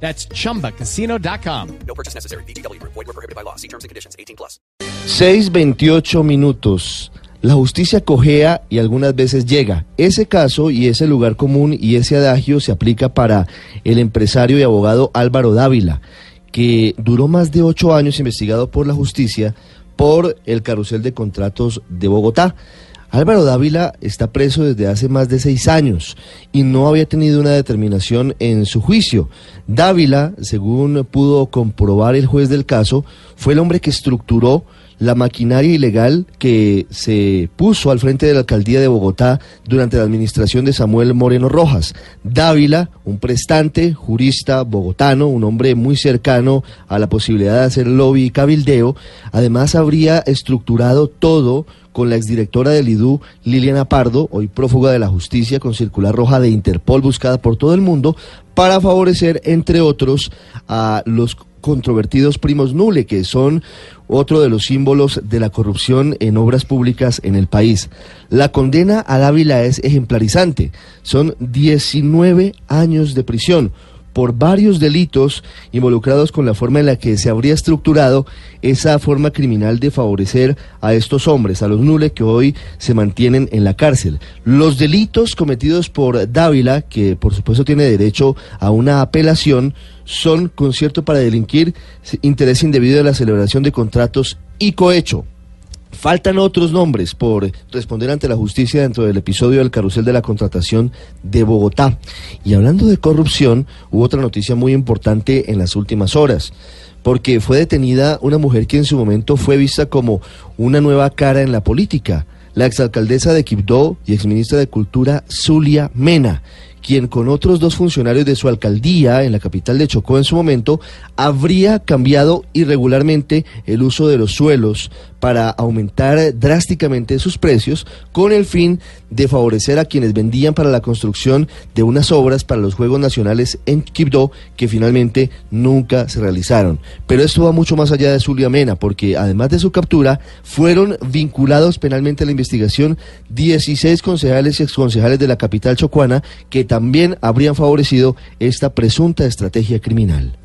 That's chumbacasino.com. No purchase necessary. BGW. Void were prohibited by law. See terms and conditions. 18 plus. 6.28 minutos. La justicia cojea y algunas veces llega. Ese caso y ese lugar común y ese adagio se aplica para el empresario y abogado Álvaro Dávila, que duró más de ocho años investigado por la justicia por el carrusel de contratos de Bogotá. Álvaro Dávila está preso desde hace más de seis años y no había tenido una determinación en su juicio. Dávila, según pudo comprobar el juez del caso, fue el hombre que estructuró la maquinaria ilegal que se puso al frente de la alcaldía de Bogotá durante la administración de Samuel Moreno Rojas. Dávila, un prestante, jurista bogotano, un hombre muy cercano a la posibilidad de hacer lobby y cabildeo, además habría estructurado todo con la exdirectora del IDU, Liliana Pardo, hoy prófuga de la justicia con circular roja de Interpol buscada por todo el mundo, para favorecer, entre otros, a los controvertidos primos Nule, que son otro de los símbolos de la corrupción en obras públicas en el país. La condena a Dávila es ejemplarizante. Son 19 años de prisión por varios delitos involucrados con la forma en la que se habría estructurado esa forma criminal de favorecer a estos hombres, a los Nule que hoy se mantienen en la cárcel. Los delitos cometidos por Dávila, que por supuesto tiene derecho a una apelación, son concierto para delinquir, interés indebido de la celebración de contratos y cohecho. Faltan otros nombres por responder ante la justicia dentro del episodio del carrusel de la contratación de Bogotá. Y hablando de corrupción, hubo otra noticia muy importante en las últimas horas, porque fue detenida una mujer que en su momento fue vista como una nueva cara en la política, la exalcaldesa de Quibdó y exministra de Cultura, Zulia Mena quien con otros dos funcionarios de su alcaldía en la capital de Chocó en su momento habría cambiado irregularmente el uso de los suelos para aumentar drásticamente sus precios con el fin de favorecer a quienes vendían para la construcción de unas obras para los Juegos Nacionales en Quibdó que finalmente nunca se realizaron. Pero esto va mucho más allá de Zulia Mena porque además de su captura fueron vinculados penalmente a la investigación 16 concejales y exconcejales de la capital chocuana que también habrían favorecido esta presunta estrategia criminal.